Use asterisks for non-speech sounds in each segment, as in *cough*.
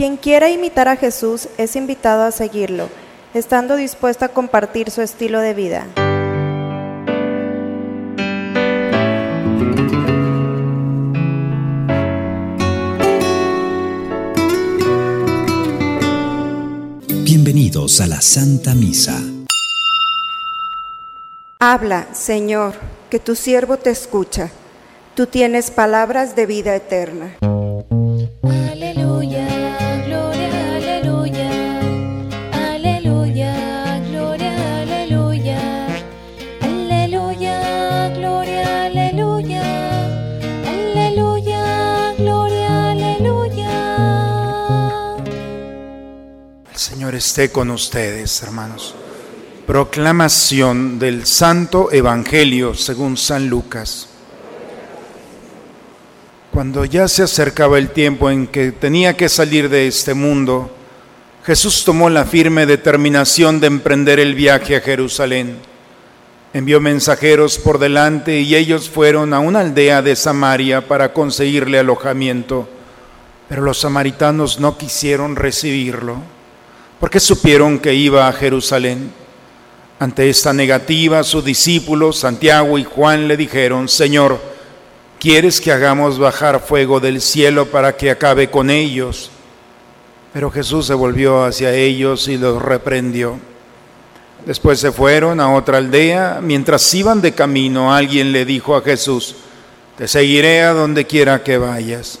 Quien quiera imitar a Jesús es invitado a seguirlo, estando dispuesto a compartir su estilo de vida. Bienvenidos a la Santa Misa. Habla, Señor, que tu siervo te escucha. Tú tienes palabras de vida eterna. Esté con ustedes, hermanos. Proclamación del Santo Evangelio según San Lucas. Cuando ya se acercaba el tiempo en que tenía que salir de este mundo, Jesús tomó la firme determinación de emprender el viaje a Jerusalén. Envió mensajeros por delante y ellos fueron a una aldea de Samaria para conseguirle alojamiento, pero los samaritanos no quisieron recibirlo, porque supieron que iba a Jerusalén. Ante esta negativa, sus discípulos, Santiago y Juan, le dijeron, Señor, ¿quieres que hagamos bajar fuego del cielo para que acabe con ellos? Pero Jesús se volvió hacia ellos y los reprendió. Después se fueron a otra aldea. Mientras iban de camino, alguien le dijo a Jesús, te seguiré a donde quiera que vayas.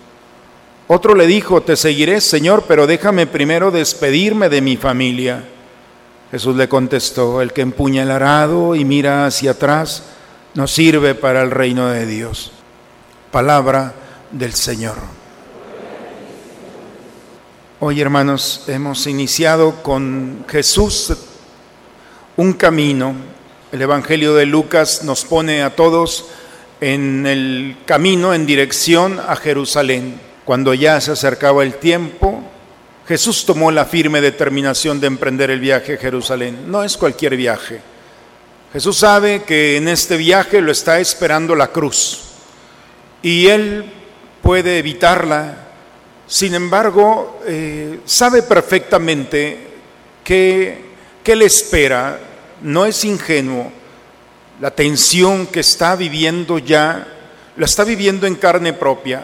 Otro le dijo, te seguiré, Señor, pero déjame primero despedirme de mi familia. Jesús le contestó, el que empuña el arado y mira hacia atrás no sirve para el reino de Dios. Palabra del Señor. Hoy, hermanos, hemos iniciado con Jesús un camino. El Evangelio de Lucas nos pone a todos en el camino en dirección a Jerusalén. Cuando ya se acercaba el tiempo, Jesús tomó la firme determinación de emprender el viaje a Jerusalén. No es cualquier viaje. Jesús sabe que en este viaje lo está esperando la cruz y él puede evitarla. Sin embargo, eh, sabe perfectamente que, que le espera. No es ingenuo. La tensión que está viviendo ya, la está viviendo en carne propia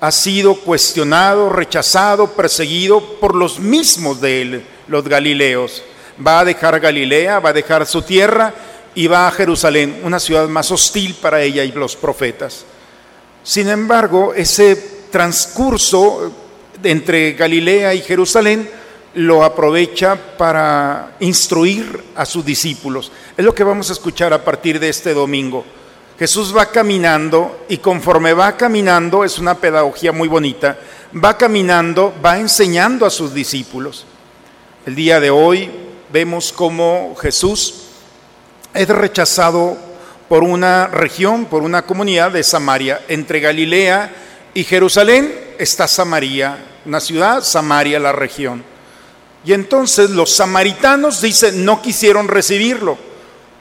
ha sido cuestionado, rechazado, perseguido por los mismos de él, los galileos. Va a dejar Galilea, va a dejar su tierra y va a Jerusalén, una ciudad más hostil para ella y los profetas. Sin embargo, ese transcurso entre Galilea y Jerusalén lo aprovecha para instruir a sus discípulos. Es lo que vamos a escuchar a partir de este domingo. Jesús va caminando y conforme va caminando, es una pedagogía muy bonita, va caminando, va enseñando a sus discípulos. El día de hoy vemos cómo Jesús es rechazado por una región, por una comunidad de Samaria. Entre Galilea y Jerusalén está Samaria, una ciudad, Samaria la región. Y entonces los samaritanos dicen, no quisieron recibirlo.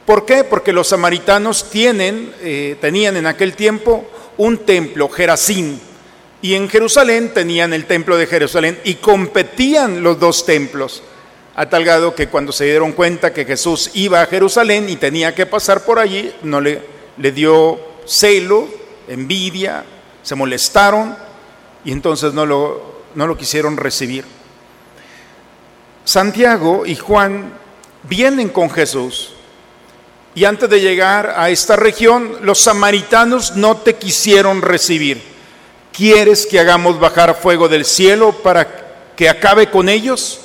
¿Por qué? Porque los samaritanos eh, tenían en aquel tiempo un templo, Gerazín, y en Jerusalén tenían el templo de Jerusalén y competían los dos templos, a tal grado que cuando se dieron cuenta que Jesús iba a Jerusalén y tenía que pasar por allí, no le, le dio celo, envidia, se molestaron y entonces no lo, no lo quisieron recibir. Santiago y Juan vienen con Jesús y antes de llegar a esta región, los samaritanos no te quisieron recibir. ¿Quieres que hagamos bajar fuego del cielo para que acabe con ellos?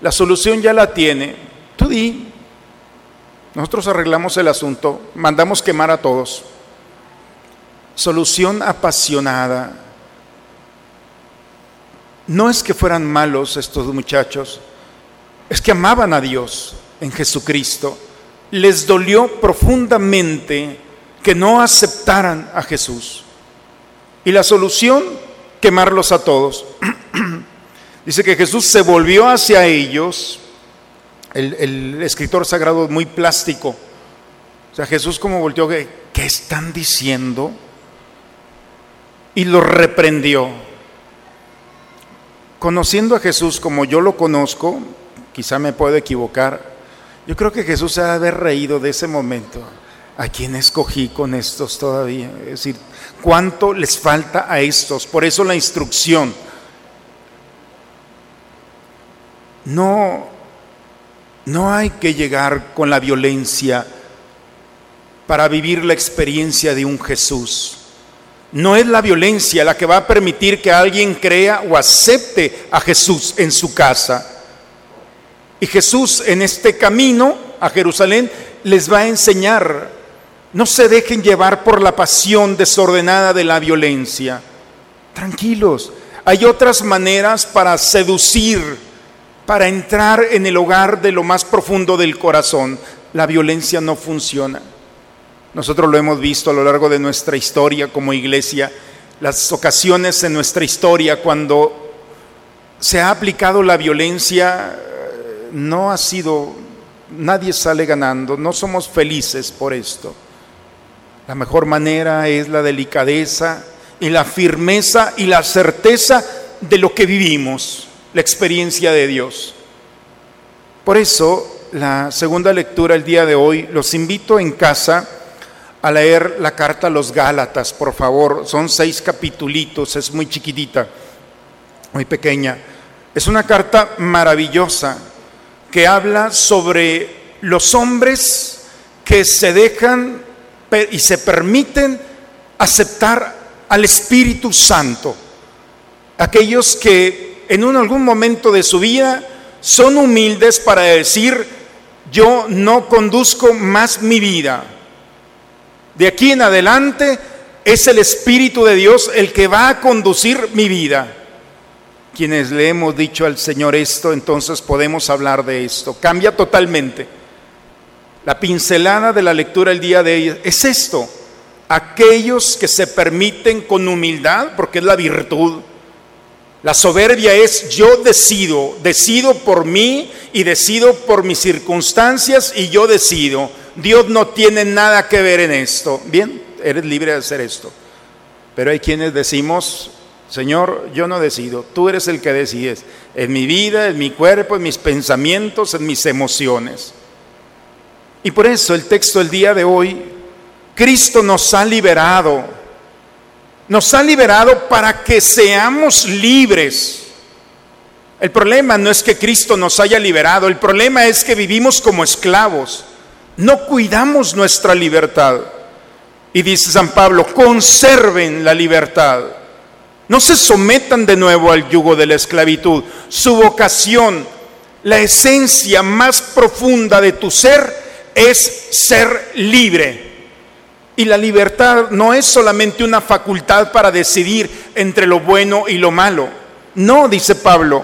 La solución ya la tiene. Tú di. Nosotros arreglamos el asunto, mandamos quemar a todos. Solución apasionada. No es que fueran malos estos muchachos, es que amaban a Dios en Jesucristo, les dolió profundamente que no aceptaran a Jesús. Y la solución, quemarlos a todos. *clears throat* Dice que Jesús se volvió hacia ellos, el, escritor sagrado muy plástico. O sea, Jesús como volteó, ¿qué están diciendo? Y los reprendió. Conociendo a Jesús como yo lo conozco, quizá me puedo equivocar, yo creo que Jesús se ha de haber reído de ese momento. ¿A quién escogí con estos todavía? Es decir, ¿cuánto les falta a estos? Por eso la instrucción. No, no hay que llegar con la violencia para vivir la experiencia de un Jesús. No es la violencia la que va a permitir que alguien crea o acepte a Jesús en su casa. Y Jesús en este camino a Jerusalén les va a enseñar, no se dejen llevar por la pasión desordenada de la violencia. Tranquilos, hay otras maneras para seducir, para entrar en el hogar de lo más profundo del corazón. La violencia no funciona. Nosotros lo hemos visto a lo largo de nuestra historia como iglesia, las ocasiones en nuestra historia cuando se ha aplicado la violencia no ha sido, nadie sale ganando, no somos felices por esto. La mejor manera es la delicadeza y la firmeza y la certeza de lo que vivimos, la experiencia de Dios. Por eso, la segunda lectura el día de hoy, los invito en casa a leer la carta a los Gálatas, por favor. Son seis capitulitos, es muy chiquitita, muy pequeña. Es una carta maravillosa que habla sobre los hombres que se dejan y se permiten aceptar al Espíritu Santo. Aquellos que en algún momento de su vida son humildes para decir, yo no conduzco más mi vida. De aquí en adelante es el Espíritu de Dios el que va a conducir mi vida quienes le hemos dicho al Señor esto, entonces podemos hablar de esto. Cambia totalmente. La pincelada de la lectura el día de hoy es esto. Aquellos que se permiten con humildad, porque es la virtud. La soberbia es yo decido, decido por mí y decido por mis circunstancias y yo decido. Dios no tiene nada que ver en esto. Bien, eres libre de hacer esto. Pero hay quienes decimos, Señor, yo no decido, tú eres el que decides en mi vida, en mi cuerpo, en mis pensamientos, en mis emociones. Y por eso el texto del día de hoy, Cristo nos ha liberado, nos ha liberado para que seamos libres. El problema no es que Cristo nos haya liberado, el problema es que vivimos como esclavos, no cuidamos nuestra libertad. Y dice San Pablo, conserven la libertad. No se sometan de nuevo al yugo de la esclavitud. Su vocación, la esencia más profunda de tu ser es ser libre. Y la libertad no es solamente una facultad para decidir entre lo bueno y lo malo. No, dice Pablo,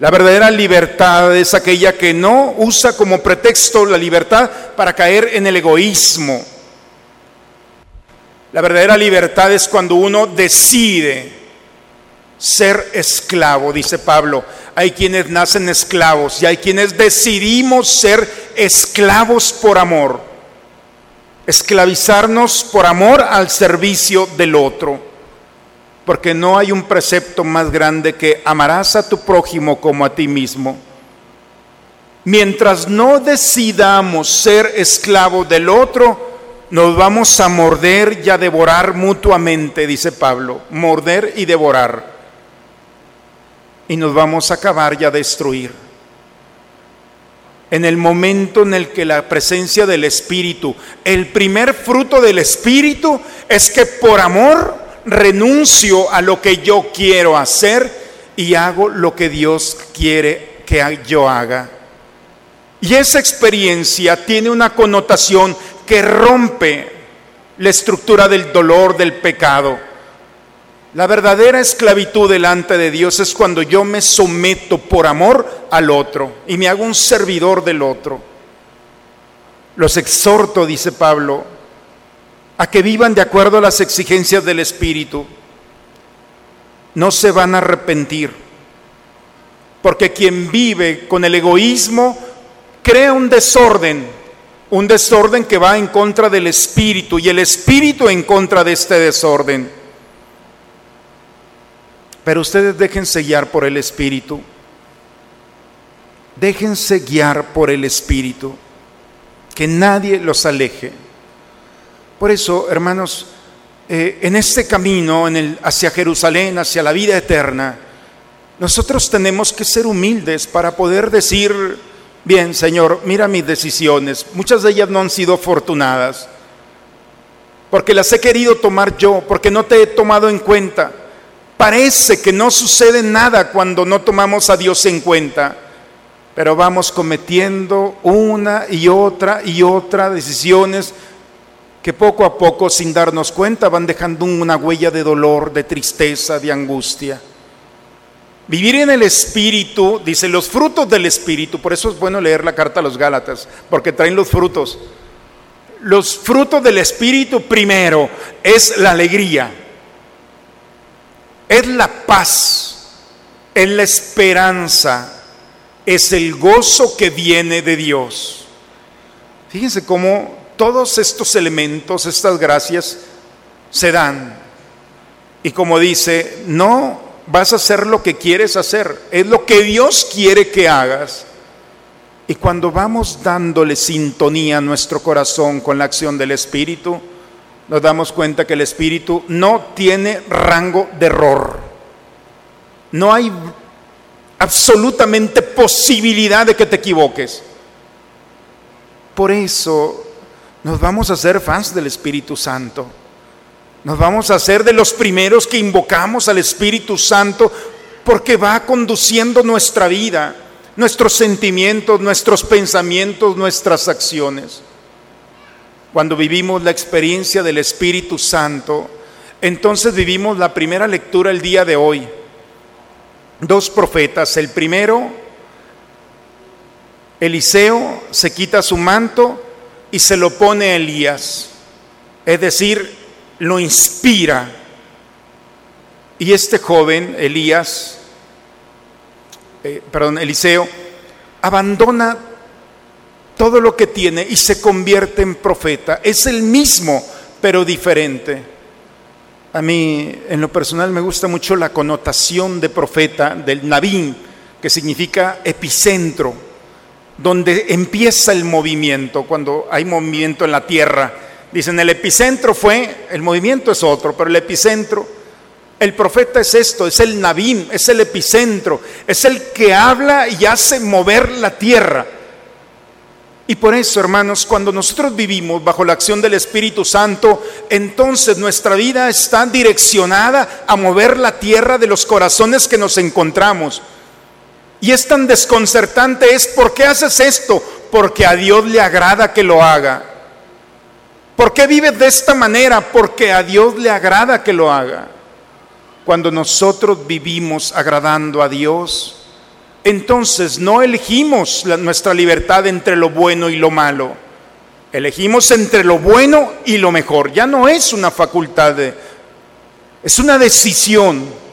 la verdadera libertad es aquella que no usa como pretexto la libertad para caer en el egoísmo la verdadera libertad es cuando uno decide ser esclavo, dice Pablo. Hay quienes nacen esclavos y hay quienes decidimos ser esclavos por amor. Esclavizarnos por amor al servicio del otro. Porque no hay un precepto más grande que amarás a tu prójimo como a ti mismo. Mientras no decidamos ser esclavos del otro, nos vamos a morder y a devorar mutuamente, dice Pablo, morder y devorar. Y nos vamos a acabar y a destruir. En el momento en el que la presencia del Espíritu, el primer fruto del Espíritu es que por amor renuncio a lo que yo quiero hacer y hago lo que Dios quiere que yo haga. Y esa experiencia tiene una connotación que rompe la estructura del dolor, del pecado. La verdadera esclavitud delante de Dios es cuando yo me someto por amor al otro y me hago un servidor del otro. Los exhorto, dice Pablo, a que vivan de acuerdo a las exigencias del Espíritu. No se van a arrepentir, porque quien vive con el egoísmo crea un desorden, un desorden que va en contra del Espíritu y el Espíritu en contra de este desorden. Pero ustedes déjense guiar por el Espíritu. Déjense guiar por el Espíritu. Que nadie los aleje. Por eso, hermanos, eh, en este camino en el, hacia Jerusalén, hacia la vida eterna, nosotros tenemos que ser humildes para poder decir, bien, Señor, mira mis decisiones. Muchas de ellas no han sido afortunadas, porque las he querido tomar yo, porque no te he tomado en cuenta. Parece que no sucede nada cuando no tomamos a Dios en cuenta, pero vamos cometiendo una y otra y otra decisiones que poco a poco, sin darnos cuenta, van dejando una huella de dolor, de tristeza, de angustia. Vivir en el Espíritu, dice, los frutos del Espíritu, por eso es bueno leer la carta a los Gálatas, porque traen los frutos. Los frutos del Espíritu primero es la alegría, es la paz, es la esperanza, es el gozo que viene de Dios. Fíjense cómo todos estos elementos, estas gracias, se dan. Y como dice, no vas a hacer lo que quieres hacer, es lo que Dios quiere que hagas. Y cuando vamos dándole sintonía a nuestro corazón con la acción del Espíritu, nos damos cuenta que el Espíritu no tiene rango de error. No hay absolutamente posibilidad de que te equivoques. Por eso nos vamos a hacer fans del Espíritu Santo. Nos vamos a hacer de los primeros que invocamos al Espíritu Santo porque va conduciendo nuestra vida, nuestros sentimientos, nuestros pensamientos, nuestras acciones. Cuando vivimos la experiencia del Espíritu Santo, entonces vivimos la primera lectura el día de hoy. Dos profetas. El primero, Eliseo, se quita su manto y se lo pone a Elías. Es decir, lo inspira. Y este joven, Elías, eh, perdón, Eliseo, abandona todo lo que tiene y se convierte en profeta. Es el mismo, pero diferente. A mí, en lo personal, me gusta mucho la connotación de profeta del Nabín, que significa epicentro, donde empieza el movimiento, cuando hay movimiento en la tierra. Dicen, el epicentro fue, el movimiento es otro, pero el epicentro, el profeta es esto, es el Nabín, es el epicentro, es el que habla y hace mover la tierra. Y por eso, hermanos, cuando nosotros vivimos bajo la acción del Espíritu Santo, entonces nuestra vida está direccionada a mover la tierra de los corazones que nos encontramos. Y es tan desconcertante, es ¿por qué haces esto? Porque a Dios le agrada que lo haga. ¿Por qué vives de esta manera? Porque a Dios le agrada que lo haga. Cuando nosotros vivimos agradando a Dios, entonces no elegimos nuestra libertad entre lo bueno y lo malo. Elegimos entre lo bueno y lo mejor. Ya no es una facultad, de, es una decisión.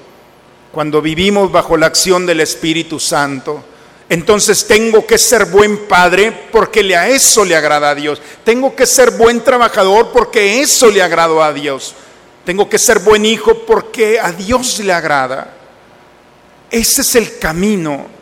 Cuando vivimos bajo la acción del Espíritu Santo, entonces tengo que ser buen padre porque a eso le agrada a Dios. Tengo que ser buen trabajador porque eso le agradó a Dios. Tengo que ser buen hijo porque a Dios le agrada. Ese es el camino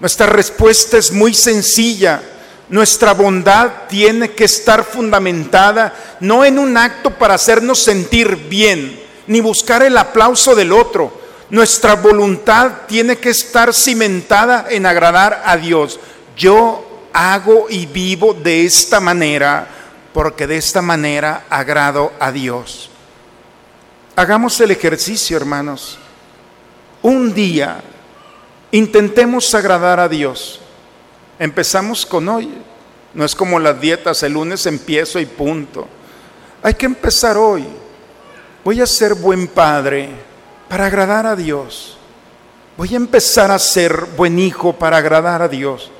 nuestra respuesta es muy sencilla. Nuestra bondad tiene que estar fundamentada no en un acto para hacernos sentir bien, ni buscar el aplauso del otro. Nuestra voluntad tiene que estar cimentada en agradar a Dios. Yo hago y vivo de esta manera porque de esta manera agrado a Dios. Hagamos el ejercicio, hermanos. Un día Intentemos agradar a Dios. Empezamos con hoy. No es como las dietas, el lunes empiezo y punto. Hay que empezar hoy. Voy a ser buen padre. para agradar a Dios. Voy a empezar a ser buen hijo para agradar a Dios.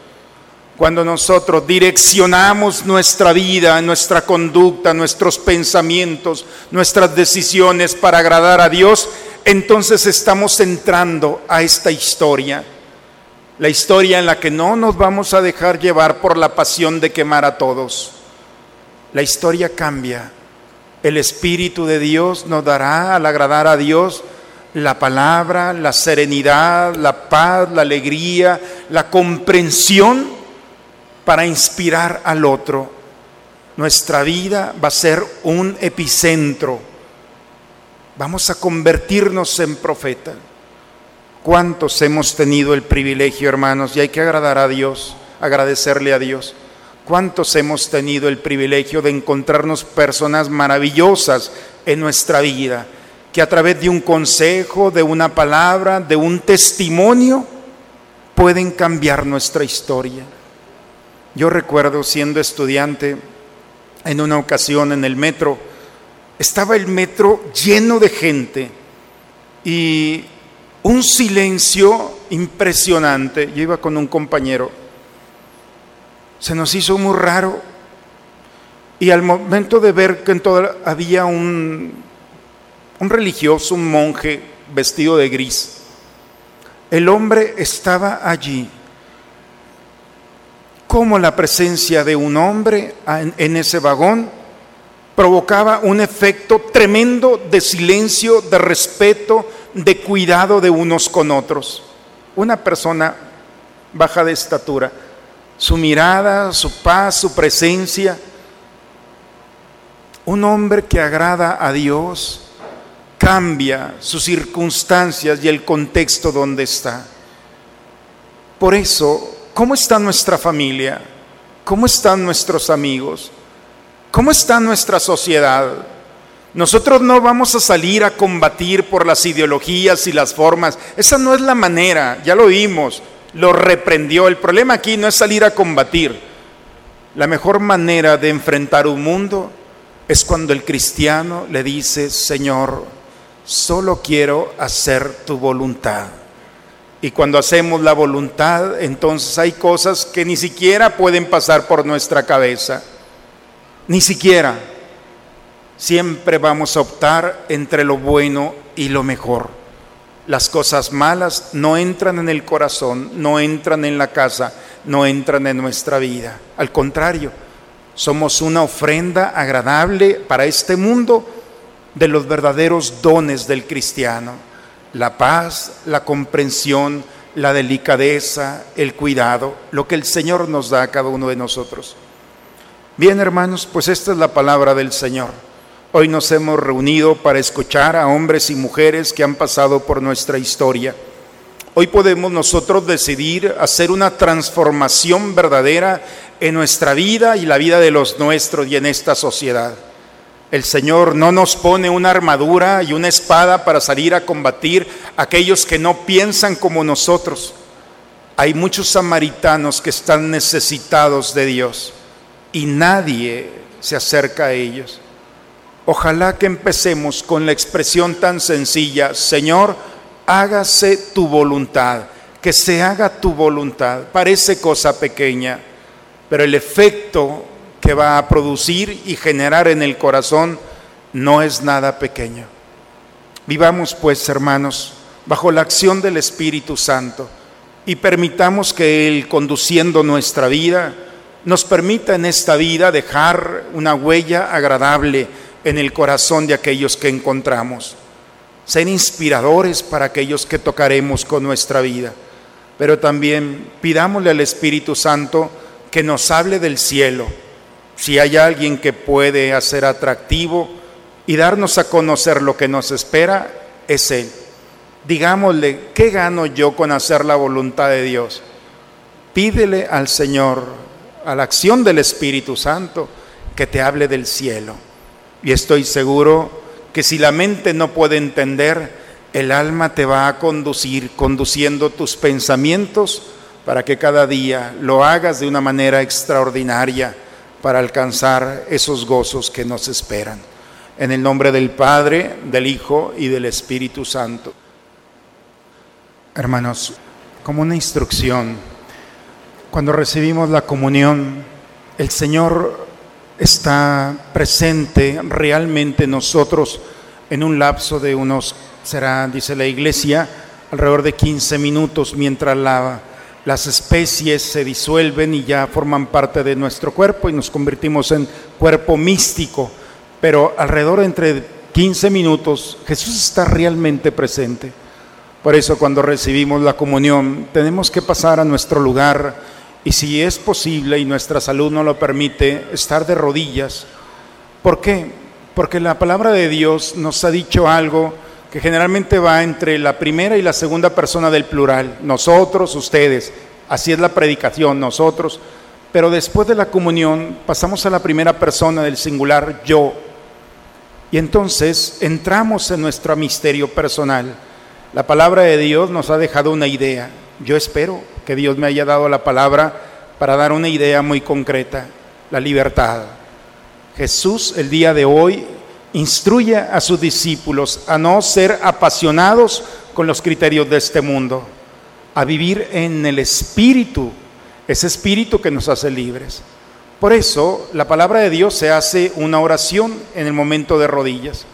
Cuando nosotros direccionamos nuestra vida, nuestra conducta, nuestros pensamientos, nuestras decisiones para agradar a Dios, entonces estamos entrando a esta historia. La historia en la que no nos vamos a dejar llevar por la pasión de quemar a todos. La historia cambia. El Espíritu de Dios nos dará al agradar a Dios la palabra, la serenidad, la paz, la alegría, la comprensión para inspirar al otro. Nuestra vida va a ser un epicentro. Vamos a convertirnos en profeta. ¿Cuántos hemos tenido el privilegio, hermanos? Y hay que agradar a Dios, agradecerle a Dios. ¿Cuántos hemos tenido el privilegio de encontrarnos personas maravillosas en nuestra vida? que a través de un consejo, de una palabra, de un testimonio, pueden cambiar nuestra historia. Yo recuerdo siendo estudiante en una ocasión en el metro, estaba el metro lleno de gente y un silencio impresionante. Yo iba con un compañero. Se nos hizo muy raro y al momento de ver que en todo había un un religioso, un monje vestido de gris. El hombre estaba allí. Como la presencia de un hombre en ese vagón provocaba un efecto tremendo de silencio, de respeto, de cuidado de unos con otros. Una persona baja de estatura, su mirada, su paz, su presencia, un hombre que agrada a Dios, cambia sus circunstancias y el contexto donde está. Por eso, ¿cómo está nuestra familia? ¿Cómo están nuestros amigos? ¿Cómo está nuestra sociedad? Nosotros no vamos a salir a combatir por las ideologías y las formas. Esa no es la manera, ya lo vimos, lo reprendió. El problema aquí no es salir a combatir. La mejor manera de enfrentar un mundo es cuando el cristiano le dice, Señor, solo quiero hacer tu voluntad. Y cuando hacemos la voluntad, entonces hay cosas que ni siquiera pueden pasar por nuestra cabeza. Ni siquiera. Siempre vamos a optar entre lo bueno y lo mejor. Las cosas malas no entran en el corazón, no entran en la casa, no entran en nuestra vida. Al contrario, somos una ofrenda agradable para este mundo de los verdaderos dones del cristiano, la paz, la comprensión, la delicadeza, el cuidado, lo que el Señor nos da a cada uno de nosotros. Bien, hermanos, pues esta es la palabra del Señor. Hoy nos hemos reunido para escuchar a hombres y mujeres que han pasado por nuestra historia. Hoy podemos nosotros decidir hacer una transformación verdadera en nuestra vida y la vida de los nuestros y en esta sociedad. El Señor no nos pone una armadura y una espada para salir a combatir a aquellos que no piensan como nosotros. Hay muchos samaritanos que están necesitados de Dios y nadie se acerca a ellos. Ojalá que empecemos con la expresión tan sencilla, Señor, hágase tu voluntad, que se haga tu voluntad. Parece cosa pequeña, pero el efecto que va a producir y generar en el corazón no es nada pequeño. Vivamos pues, hermanos, bajo la acción del Espíritu Santo y permitamos que Él, conduciendo nuestra vida, nos permita en esta vida dejar una huella agradable en el corazón de aquellos que encontramos, ser inspiradores para aquellos que tocaremos con nuestra vida, pero también pidámosle al Espíritu Santo que nos hable del cielo, si hay alguien que puede hacer atractivo y darnos a conocer lo que nos espera, es Él. Digámosle, ¿qué gano yo con hacer la voluntad de Dios? Pídele al Señor, a la acción del Espíritu Santo, que te hable del cielo. Y estoy seguro que si la mente no puede entender, el alma te va a conducir, conduciendo tus pensamientos para que cada día lo hagas de una manera extraordinaria para alcanzar esos gozos que nos esperan. En el nombre del Padre, del Hijo y del Espíritu Santo. Hermanos, como una instrucción, cuando recibimos la comunión, el Señor está presente realmente en nosotros en un lapso de unos, será, dice la iglesia, alrededor de 15 minutos mientras la- las especies se disuelven y ya forman parte de nuestro cuerpo y nos convertimos en cuerpo místico. Pero alrededor de entre 15 minutos Jesús está realmente presente. Por eso cuando recibimos la comunión tenemos que pasar a nuestro lugar y si es posible y nuestra salud no lo permite, estar de rodillas. ¿Por qué? Porque la palabra de Dios nos ha dicho algo que generalmente va entre la primera y la segunda persona del plural, nosotros, ustedes. Así es la predicación, nosotros. Pero después de la comunión pasamos a la primera persona del singular, yo. Y entonces entramos en nuestro misterio personal. La palabra de Dios nos ha dejado una idea. Yo espero que Dios me haya dado la palabra para dar una idea muy concreta, la libertad. Jesús el día de hoy instruye a sus discípulos a no ser apasionados con los criterios de este mundo, a vivir en el espíritu, ese espíritu que nos hace libres. Por eso la palabra de Dios se hace una oración en el momento de rodillas.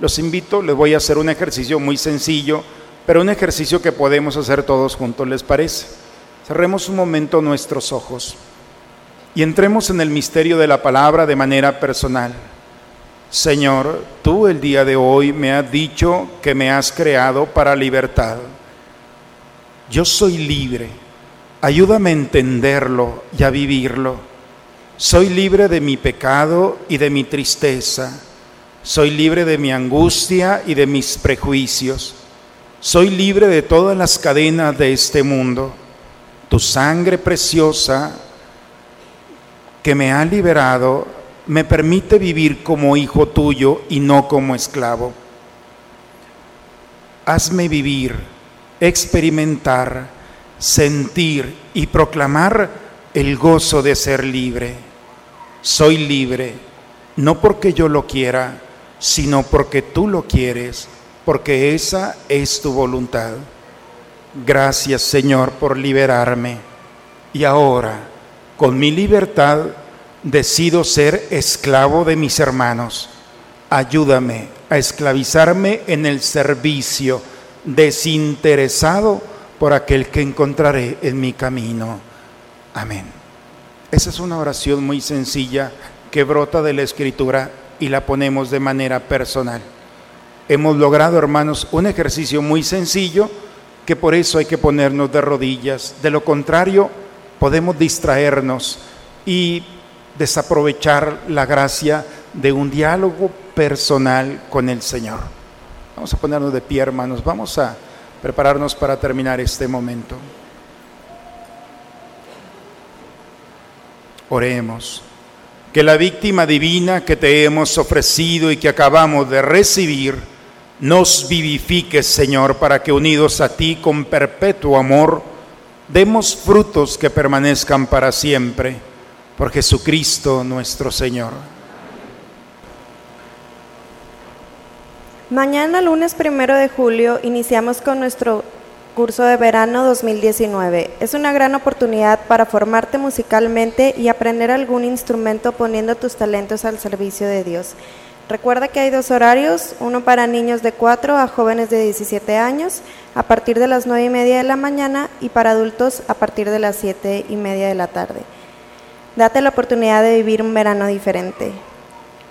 Los invito, les voy a hacer un ejercicio muy sencillo, pero un ejercicio que podemos hacer todos juntos, ¿les parece? Cerremos un momento nuestros ojos y entremos en el misterio de la palabra de manera personal. Señor, tú el día de hoy me has dicho que me has creado para libertad. Yo soy libre. Ayúdame a entenderlo y a vivirlo. Soy libre de mi pecado y de mi tristeza. Soy libre de mi angustia y de mis prejuicios. Soy libre de todas las cadenas de este mundo. Tu sangre preciosa que me ha liberado me permite vivir como hijo tuyo y no como esclavo. Hazme vivir, experimentar, sentir y proclamar el gozo de ser libre. Soy libre, no porque yo lo quiera, sino porque tú lo quieres, porque esa es tu voluntad. Gracias Señor por liberarme. Y ahora, con mi libertad, decido ser esclavo de mis hermanos. Ayúdame a esclavizarme en el servicio desinteresado por aquel que encontraré en mi camino. Amén. Esa es una oración muy sencilla que brota de la escritura y la ponemos de manera personal. Hemos logrado, hermanos, un ejercicio muy sencillo que por eso hay que ponernos de rodillas. De lo contrario, podemos distraernos y desaprovechar la gracia de un diálogo personal con el Señor. Vamos a ponernos de pie, hermanos. Vamos a prepararnos para terminar este momento. Oremos. Que la víctima divina que te hemos ofrecido y que acabamos de recibir nos vivifique, Señor, para que unidos a ti con perpetuo amor, demos frutos que permanezcan para siempre. Por Jesucristo nuestro Señor. Mañana, lunes primero de julio, iniciamos con nuestro curso de verano 2019. Es una gran oportunidad para formarte musicalmente y aprender algún instrumento poniendo tus talentos al servicio de Dios. Recuerda que hay dos horarios, uno para niños de 4 a jóvenes de 17 años a partir de las 9 y media de la mañana y para adultos a partir de las 7 y media de la tarde. Date la oportunidad de vivir un verano diferente.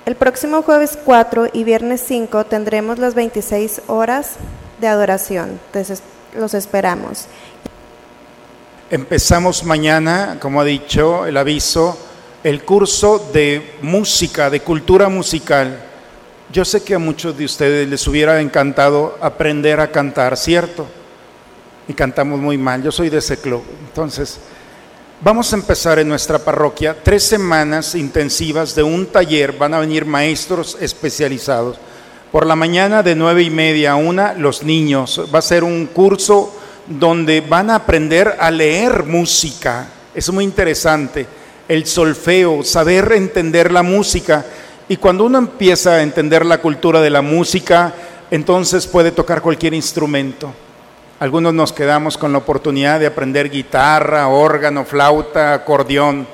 El próximo jueves 4 y viernes 5 tendremos las 26 horas de adoración. Los esperamos. Empezamos mañana, como ha dicho el aviso, el curso de música, de cultura musical. Yo sé que a muchos de ustedes les hubiera encantado aprender a cantar, ¿cierto? Y cantamos muy mal, yo soy de ese club. Entonces, vamos a empezar en nuestra parroquia tres semanas intensivas de un taller, van a venir maestros especializados. Por la mañana de nueve y media a una, los niños. Va a ser un curso donde van a aprender a leer música. Es muy interesante. El solfeo, saber entender la música. Y cuando uno empieza a entender la cultura de la música, entonces puede tocar cualquier instrumento. Algunos nos quedamos con la oportunidad de aprender guitarra, órgano, flauta, acordeón.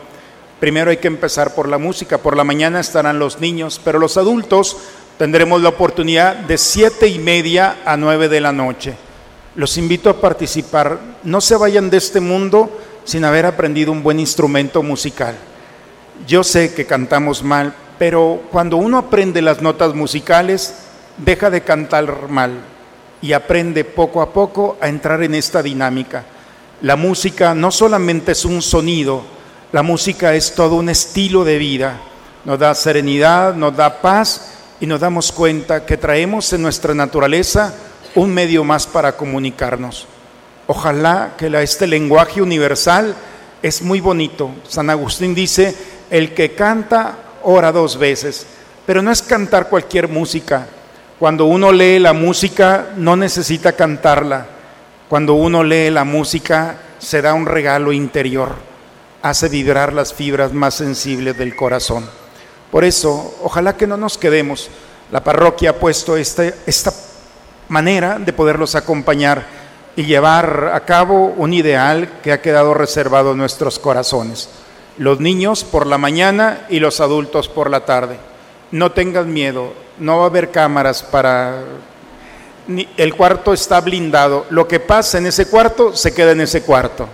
Primero hay que empezar por la música. Por la mañana estarán los niños, pero los adultos tendremos la oportunidad de siete y media a nueve de la noche. Los invito a participar. No se vayan de este mundo sin haber aprendido un buen instrumento musical. Yo sé que cantamos mal, pero cuando uno aprende las notas musicales, deja de cantar mal y aprende poco a poco a entrar en esta dinámica. La música no solamente es un sonido, la música es todo un estilo de vida. Nos da serenidad, nos da paz y nos damos cuenta que traemos en nuestra naturaleza un medio más para comunicarnos. Ojalá que este lenguaje universal es muy bonito. San Agustín dice, el que canta ora dos veces, pero no es cantar cualquier música. Cuando uno lee la música no necesita cantarla. Cuando uno lee la música se da un regalo interior, hace vibrar las fibras más sensibles del corazón. Por eso, ojalá que no nos quedemos. La parroquia ha puesto este, esta manera de poderlos acompañar y llevar a cabo un ideal que ha quedado reservado en nuestros corazones. Los niños por la mañana y los adultos por la tarde. No tengan miedo, no va a haber cámaras para... el cuarto está blindado. Lo que pasa en ese cuarto se queda en ese cuarto.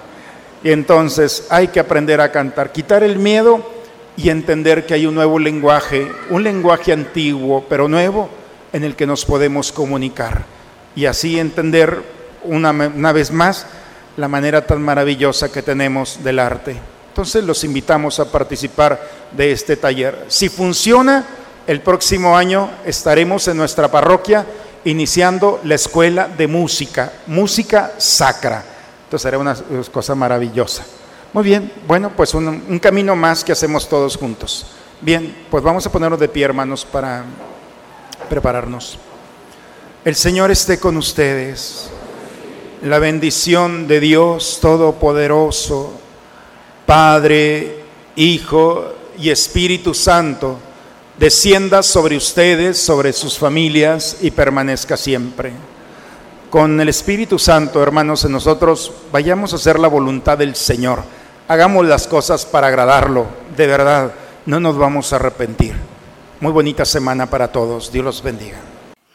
Y entonces hay que aprender a cantar, quitar el miedo y entender que hay un nuevo lenguaje, un lenguaje antiguo pero nuevo en el que nos podemos comunicar. Y así entender una, una vez más la manera tan maravillosa que tenemos del arte. Entonces los invitamos a participar de este taller. Si funciona, el próximo año estaremos en nuestra parroquia iniciando la escuela de música, música sacra. Entonces será una cosa maravillosa. Muy bien, bueno, pues un, un camino más que hacemos todos juntos. Bien, pues vamos a ponernos de pie, hermanos, para prepararnos. El Señor esté con ustedes. La bendición de Dios Todopoderoso, Padre, Hijo y Espíritu Santo, descienda sobre ustedes, sobre sus familias y permanezca siempre. Con el Espíritu Santo, hermanos, en nosotros vayamos a hacer la voluntad del Señor. Hagamos las cosas para agradarlo, de verdad, no nos vamos a arrepentir. Muy bonita semana para todos. Dios los bendiga.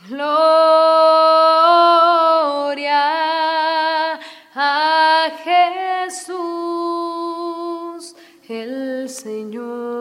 Gloria a Señor,